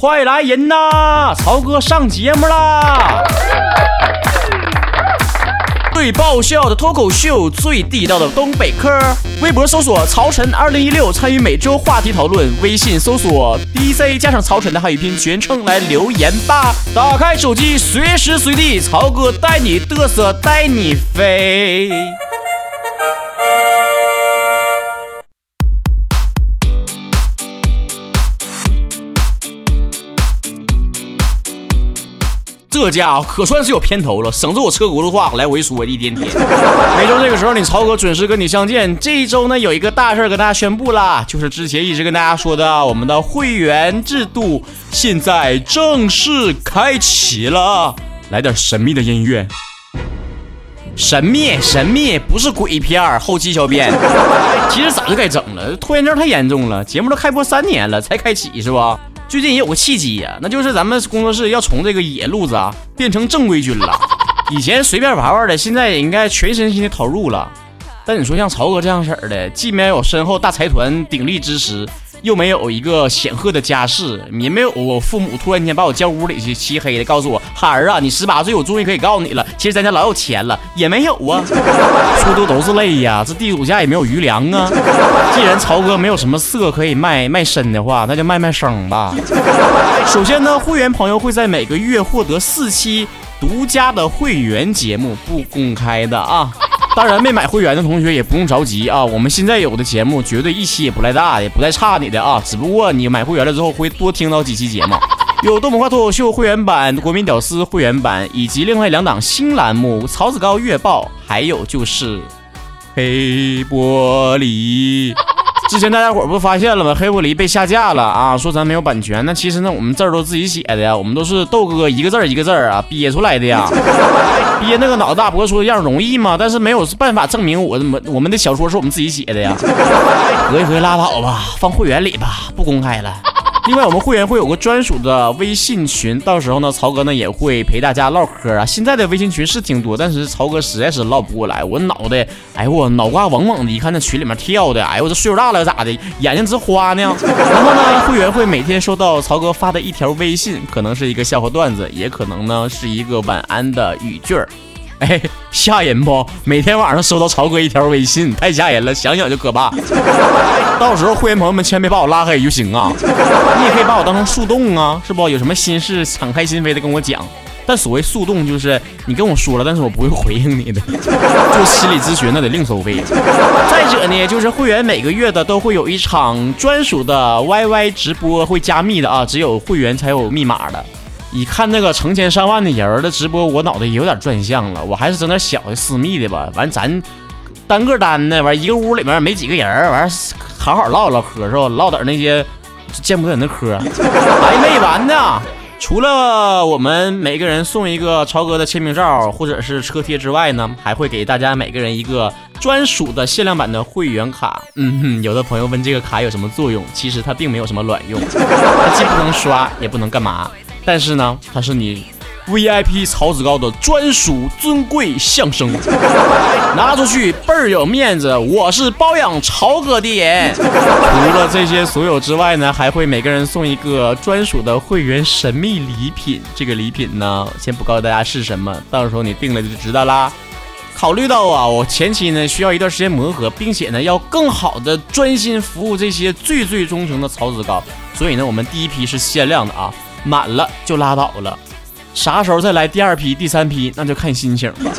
快来人呐！曹哥上节目啦！最爆笑的脱口秀，最地道的东北嗑。微博搜索“曹晨二零一六”，参与每周话题讨论；微信搜索 “DJ 加上曹晨”的汉语拼音全称来留言吧。打开手机，随时随地，曹哥带你嘚瑟，带你飞。这家伙可算是有片头了，省着我车轱辘话来回说一天天。每周这个时候，你曹哥准时跟你相见。这一周呢，有一个大事跟大家宣布啦，就是之前一直跟大家说的，我们的会员制度现在正式开启了。来点神秘的音乐，神秘神秘，不是鬼片后期小编。其实早就该整了，拖延症太严重了。节目都开播三年了才开启是吧？最近也有个契机呀，那就是咱们工作室要从这个野路子啊变成正规军了。以前随便玩玩的，现在也应该全身心的投入了。但你说像曹哥这样式儿的，既没有身后大财团鼎力支持。又没有一个显赫的家世，也没有我父母突然间把我叫屋里去漆黑的，告诉我孩儿啊，你十八岁，我终于可以告诉你了。其实咱家老有钱了，也没有啊。说多都是泪呀，这地主家也没有余粮啊。既然曹哥没有什么色可以卖卖身的话，那就卖卖声吧。首先呢，会员朋友会在每个月获得四期独家的会员节目，不公开的啊。当然，没买会员的同学也不用着急啊！我们现在有的节目绝对一期也不赖大，也不带差你的啊！只不过你买会员了之后会多听到几期节目，有东北话脱口秀会员版、国民屌丝会员版，以及另外两档新栏目《曹子高月报》，还有就是黑玻璃。之前大家伙不发现了吗？黑狐狸被下架了啊！说咱没有版权，那其实呢，我们字儿都自己写的呀，我们都是豆哥一个字儿一个字儿啊憋出来的呀。憋那个脑大脖说样容易吗？但是没有办法证明我我我们的小说是我们自己写的呀。合一合拉倒吧，放会员里吧，不公开了。另外，我们会员会有个专属的微信群，到时候呢，曹哥呢也会陪大家唠嗑啊。现在的微信群是挺多，但是曹哥实在是唠不过来，我脑袋，哎呦我脑瓜嗡嗡的，一看那群里面跳的，哎呦我这岁数大了咋的，眼睛直花呢。然后呢，会员会每天收到曹哥发的一条微信，可能是一个笑话段子，也可能呢是一个晚安的语句儿。哎，吓人不？每天晚上收到曹哥一条微信，太吓人了，想想就可怕。到时候会员朋友们千万别把我拉黑就行啊，你也可以把我当成树洞啊，是不？有什么心事敞开心扉的跟我讲。但所谓树洞，就是你跟我说了，但是我不会回应你的。做心理咨询那得另收费。再者呢，就是会员每个月的都会有一场专属的 YY 直播，会加密的啊，只有会员才有密码的。一看那个成千上万的人的直播，我脑袋也有点转向了。我还是整点小的私密的吧。完咱单个单的，完一个屋里面没几个人，完好好唠唠嗑是吧？唠点那些见不得人的嗑，还没完呢。除了我们每个人送一个超哥的签名照或者是车贴之外呢，还会给大家每个人一个专属的限量版的会员卡。嗯哼，有的朋友问这个卡有什么作用？其实它并没有什么卵用，它既不能刷，也不能干嘛。但是呢，它是你 VIP 曹子高的专属尊贵象征，拿出去倍儿有面子。我是包养曹哥的人。除了这些所有之外呢，还会每个人送一个专属的会员神秘礼品。这个礼品呢，先不告诉大家是什么，到时候你定了就知道啦。考虑到啊，我前期呢需要一段时间磨合，并且呢要更好的专心服务这些最最忠诚的曹子高，所以呢，我们第一批是限量的啊。满了就拉倒了，啥时候再来第二批、第三批，那就看心情了。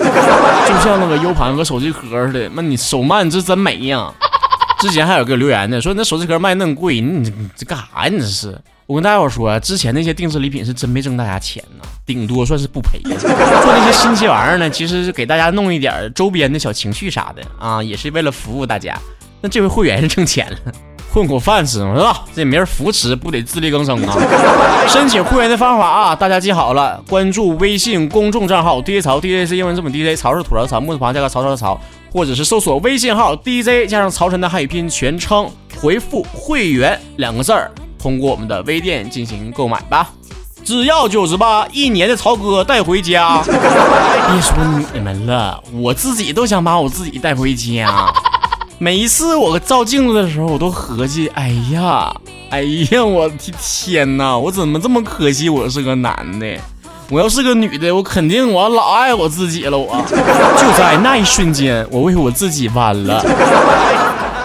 就像那个 U 盘和手机壳似的，那你手慢这真没呀。之前还有个留言呢，说那手机壳卖那么贵，你这这干啥呀？你这是？我跟大伙说，之前那些定制礼品是真没挣大家钱呢，顶多算是不赔。做那些新奇玩意儿呢，其实是给大家弄一点周边的小情绪啥的啊，也是为了服务大家。那这回会员是挣钱了。混口饭吃嘛，是吧？这没人扶持，不得自力更生啊！申请会员的方法啊，大家记好了，关注微信公众账号 DJ 曹，DJ 是英文字母 DJ，曹是土槽槽，木字旁加个曹操的曹，或者是搜索微信号 DJ 加上曹晨的汉语拼音全称，回复会员两个字儿，通过我们的微店进行购买吧，只要九十八，一年的曹哥带回家。别说你们了，我自己都想把我自己带回家。每一次我照镜子的时候，我都合计，哎呀，哎呀，我的天哪，我怎么这么可惜？我是个男的，我要是个女的，我肯定我老爱我自己了。我就在那一瞬间，我为我自己弯了。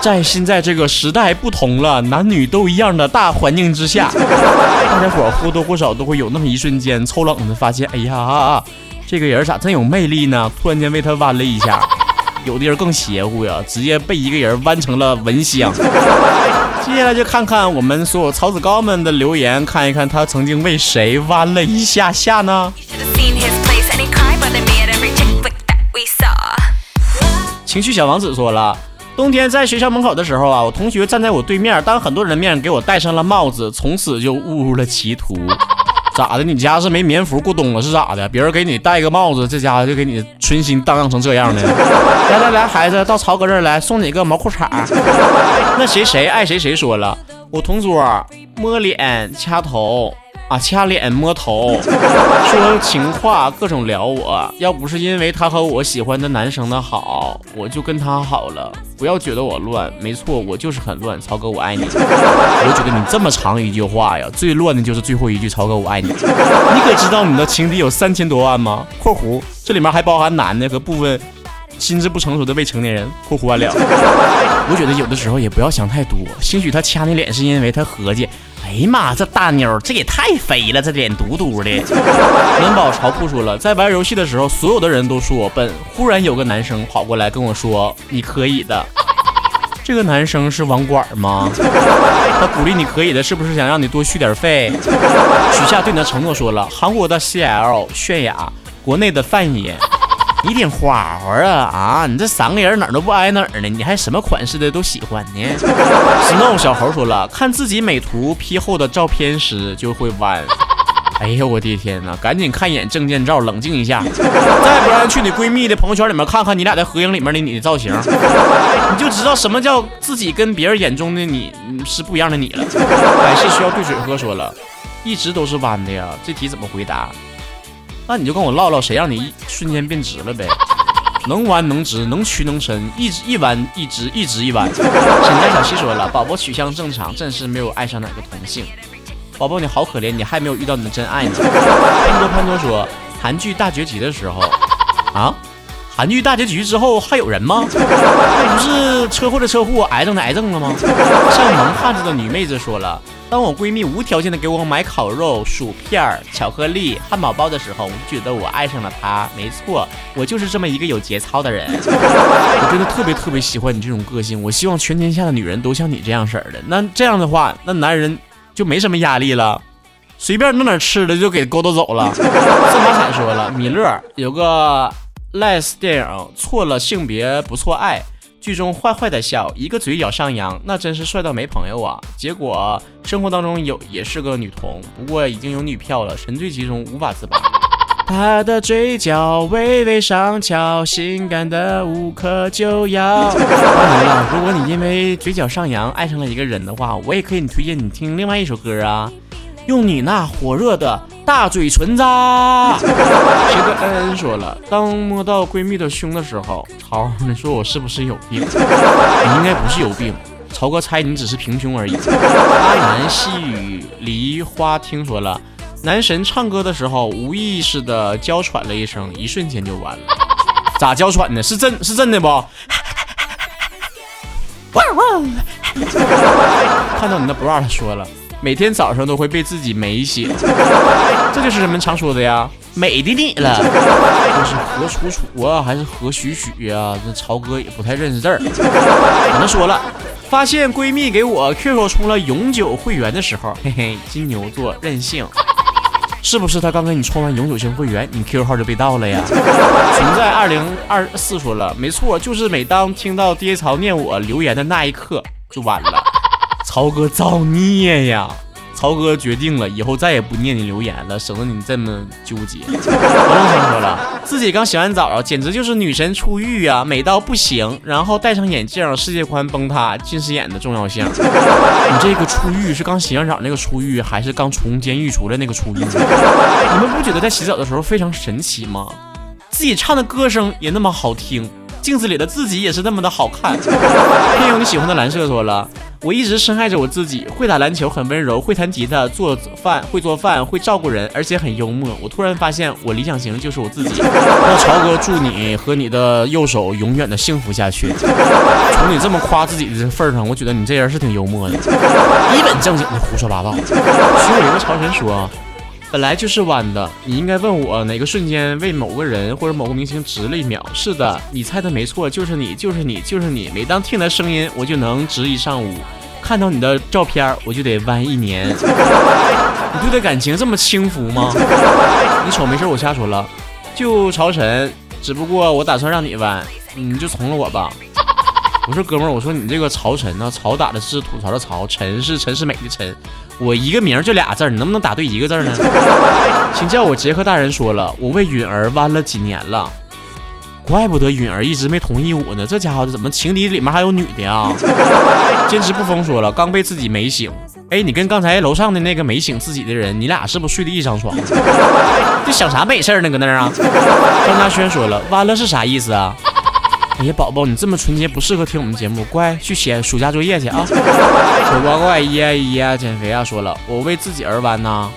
在现在这个时代不同了，男女都一样的大环境之下，大家伙或多或少都会有那么一瞬间抽冷子，发现，哎呀，这个人咋真有魅力呢？突然间为他弯了一下。有的人更邪乎呀，直接被一个人弯成了蚊香。接下来就看看我们所有草子高们的留言，看一看他曾经为谁弯了一下下呢？情绪小王子说了。冬天在学校门口的时候啊，我同学站在我对面，当很多人面给我戴上了帽子，从此就误入了歧途。咋的？你家是没棉服过冬了是咋的？别人给你戴个帽子，这家伙就给你春心荡漾成这样的。来来来，孩子到曹哥这儿来，送你个毛裤衩。那谁谁爱谁谁说了，我同桌摸脸掐头。啊，掐脸摸头，说情话，各种撩我。要不是因为他和我喜欢的男生的好，我就跟他好了。不要觉得我乱，没错，我就是很乱。曹哥，我爱你。我觉得你这么长一句话呀，最乱的就是最后一句。曹哥，我爱你。你可知道你的情敌有三千多万吗？（括弧这里面还包含男的和部分心智不成熟的未成年人。）（括弧完了。）我觉得有的时候也不要想太多。兴许他掐你脸是因为他合计。哎呀妈，这大妞这也太肥了，这脸嘟嘟的。文宝潮铺说了，在玩游戏的时候，所有的人都说我笨。忽然有个男生跑过来跟我说：“你可以的。”这个男生是网管吗？他鼓励你可以的，是不是想让你多续点费？许下对你的承诺说了，韩国的 CL 泫雅，国内的范爷。你挺花花啊啊！你这三个人哪儿都不挨哪儿呢？你还什么款式的都喜欢呢？Snow 小猴说了，看自己美图 P 后的照片时就会弯。哎呀，我的天哪！赶紧看一眼证件照，冷静一下。再不然去你闺蜜的朋友圈里面看看你俩的合影里面的你的造型，你就知道什么叫自己跟别人眼中的你是不一样的你了。还是需要兑水喝说了，一直都是弯的呀。这题怎么回答？那你就跟我唠唠，谁让你一瞬间变直了呗？能弯能直，能屈能伸，一直一弯一直，一直一弯。沈家小七说了，宝宝取向正常，暂时没有爱上哪个同性。宝宝你好可怜，你还没有遇到你的真爱呢。潘多潘多说，韩剧大结局的时候啊。韩剧大结局之后还有人吗？那不是车祸的车祸，癌症的癌症了吗？像萌汉子的女妹子说了，当我闺蜜无条件的给我买烤肉、薯片、巧克力、汉堡包的时候，我觉得我爱上了她。没错，我就是这么一个有节操的人。我真的特别特别喜欢你这种个性。我希望全天下的女人都像你这样式儿的。那这样的话，那男人就没什么压力了，随便弄点吃的就给勾搭走了。郑马彩说了，米勒有个。Less 电影错了性别不错爱，剧中坏坏的笑，一个嘴角上扬，那真是帅到没朋友啊！结果生活当中有也是个女同，不过已经有女票了，沉醉其中无法自拔。她的嘴角微微上翘，性感的无可救药。当然了，如果你因为嘴角上扬爱上了一个人的话，我也可以推荐你听另外一首歌啊。用你那火热的大嘴唇子，谁的恩恩说了，当摸到闺蜜的胸的时候，曹，你说我是不是有病？你应该不是有病，曹哥猜你只是平胸而已。阿南细雨梨花听说了，男神唱歌的时候无意识的娇喘了一声，一瞬间就完了。咋娇喘呢？是真是真的不？看到你那 bra 说了。每天早上都会被自己美醒，这就是人们常说的呀，美的你了。这是何楚楚啊，还是何许许呀？这曹哥也不太认识字儿。可能说了，发现闺蜜给我 QQ 充了永久会员的时候，嘿嘿，金牛座任性，是不是他刚给你充完永久性会员，你 QQ 号就被盗了呀？存在二零二四说了，没错，就是每当听到爹曹念我留言的那一刻，就晚了。曹哥造孽呀！曹哥决定了，以后再也不念你留言了，省得你这么纠结。我想说了，自己刚洗完澡，简直就是女神出浴啊，美到不行。然后戴上眼镜，世界观崩塌，近视眼的重要性。你这个出浴是刚洗完澡那个出浴，还是刚从监狱出来那个出浴？你们不觉得在洗澡的时候非常神奇吗？自己唱的歌声也那么好听。镜子里的自己也是那么的好看。还有你喜欢的蓝色说了，我一直深爱着我自己，会打篮球，很温柔，会弹吉他，做饭会做饭，会照顾人，而且很幽默。我突然发现，我理想型就是我自己。那曹哥祝你和你的右手永远的幸福下去。从你这么夸自己的份儿上，我觉得你这人是挺幽默的，一本正经的胡说八道。其实有个超神说。本来就是弯的，你应该问我哪个瞬间为某个人或者某个明星值了一秒。是的，你猜的没错，就是你，就是你，就是你。每当听的声音，我就能值一上午；看到你的照片，我就得弯一年。你对待感情这么轻浮吗？你瞅没事，我瞎说了。就朝晨，只不过我打算让你弯，你就从了我吧。我说哥们儿，我说你这个曹晨呢，曹打的是吐槽的曹，陈是陈世美的陈，我一个名儿就俩字儿，你能不能打对一个字儿呢？请叫我杰克大人。说了，我为允儿弯了几年了，怪不得允儿一直没同意我呢。这家伙怎么情敌里面还有女的啊？坚持不疯说了，刚被自己美醒。哎，你跟刚才楼上的那个没醒自己的人，你俩是不是睡的一张床？这想啥美事呢？搁那儿啊？张大轩说了，弯了是啥意思啊？哎呀，宝宝，你这么纯洁不适合听我们节目，乖，去写暑假作业去啊！丑八怪呀呀，减肥啊！说了，我为自己而弯呐。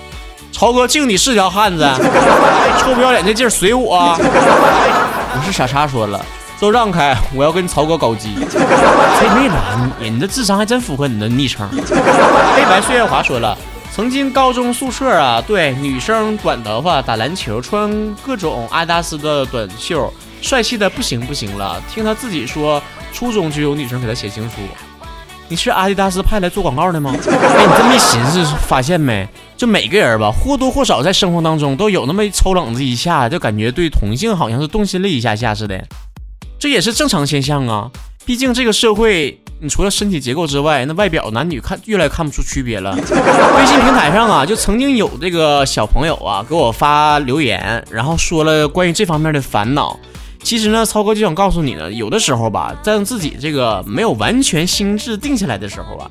曹哥敬你是条汉子，臭不要脸的劲儿随我。我是傻叉，说了，都让开，我要跟曹哥搞基。谁没拦你？你的智商还真符合你的昵称。黑白岁月华说了，曾经高中宿舍啊，对，女生短头发打篮球，穿各种阿迪达斯的短袖。帅气的不行不行了，听他自己说，初中就有女生给他写情书。你是阿迪达斯派来做广告的吗？哎，你这么一寻思发现没？就每个人吧，或多或少在生活当中都有那么一抽冷子一下，就感觉对同性好像是动心了一下下似的。这也是正常现象啊，毕竟这个社会，你除了身体结构之外，那外表男女看越来越看不出区别了。微信平台上啊，就曾经有这个小朋友啊给我发留言，然后说了关于这方面的烦恼。其实呢，超哥就想告诉你呢，有的时候吧，在自己这个没有完全心智定下来的时候啊，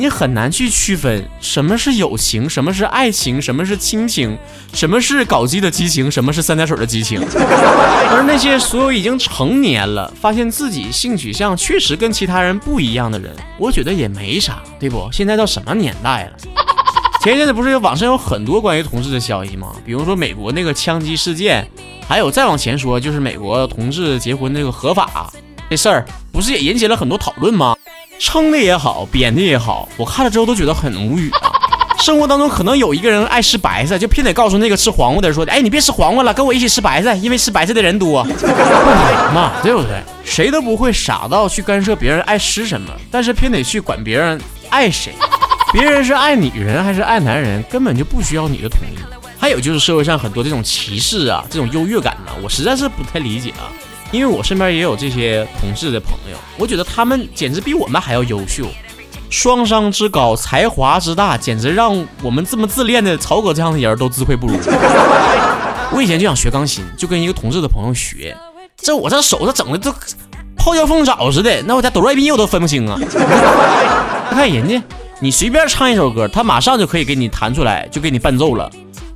你很难去区分什么是友情，什么是爱情，什么是亲情，什么是搞基的激情，什么是三点水的激情。而那些所有已经成年了，发现自己性取向确实跟其他人不一样的人，我觉得也没啥，对不？现在到什么年代了？前一阵子不是有网上有很多关于同志的消息吗？比如说美国那个枪击事件。还有再往前说，就是美国同志结婚那个合法这事儿，不是也引起了很多讨论吗？撑的也好，扁的也好，我看了之后都觉得很无语啊。生活当中可能有一个人爱吃白菜，就偏得告诉那个吃黄瓜的人说：“哎，你别吃黄瓜了，跟我一起吃白菜，因为吃白菜的人多。”不可能嘛，对不对？谁都不会傻到去干涉别人爱吃什么，但是偏得去管别人爱谁。别人是爱女人还是爱男人，根本就不需要你的同意。还有就是社会上很多这种歧视啊，这种优越感呢，我实在是不太理解啊。因为我身边也有这些同志的朋友，我觉得他们简直比我们还要优秀，双商之高，才华之大，简直让我们这么自恋的曹哥这样的人都自愧不如。我以前就想学钢琴，就跟一个同志的朋友学，这我这手这整的都泡椒凤爪似的，那我家哆来咪我都分不清啊。看人家，你随便唱一首歌，他马上就可以给你弹出来，就给你伴奏了。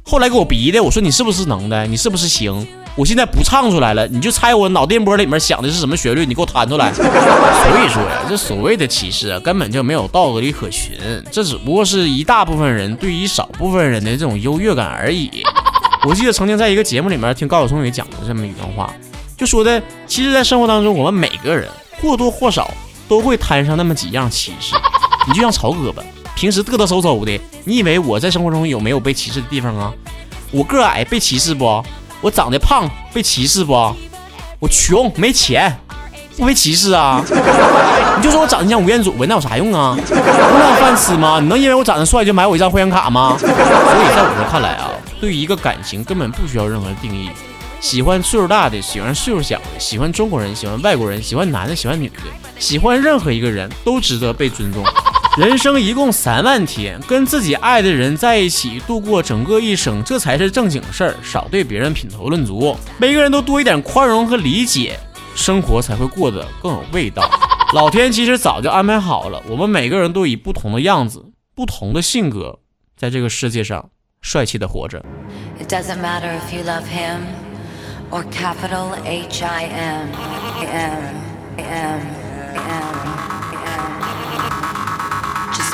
后来给我逼的，我说你是不是能的？你是不是行？我现在不唱出来了，你就猜我脑电波里面想的是什么旋律，你给我弹出来。所以说呀，这所谓的歧视啊，根本就没有道理可循，这只不过是一大部分人对于少部分人的这种优越感而已。我记得曾经在一个节目里面听高晓松也讲过这么一段话，就说的，其实，在生活当中，我们每个人或多或少都会摊上那么几样歧视。你就像曹哥吧。平时嘚嘚嗖嗖的，你以为我在生活中有没有被歧视的地方啊？我个矮被歧视不？我长得胖被歧视不？我穷没钱不被歧视啊？你就说我长得像吴彦祖呗，那有啥用啊？能有饭吃吗？你能因为我长得帅就买我一张会员卡吗？所以在我这看来啊，对于一个感情根本不需要任何定义，喜欢岁数大的，喜欢岁数小的，喜欢中国人，喜欢外国人，喜欢男的，喜欢女的，喜欢任何一个人都值得被尊重。人生一共三万天跟自己爱的人在一起度过整个一生这才是正经事儿少对别人品头论足。每个人都多一点宽容和理解生活才会过得更有味道。老天其实早就安排好了我们每个人都以不同的样子不同的性格在这个世界上帅气的活着。It doesn't matter if you love him or capital h i m i m i m i m m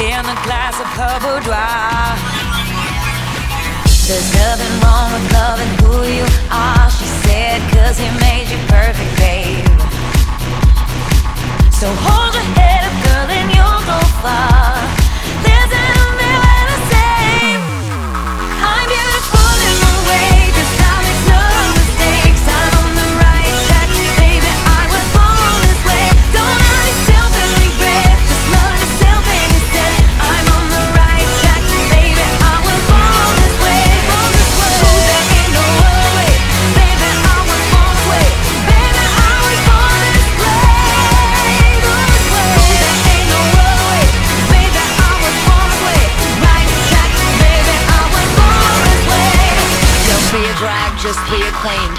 in a glass of her boudoir. There's nothing wrong with loving who you are, she said.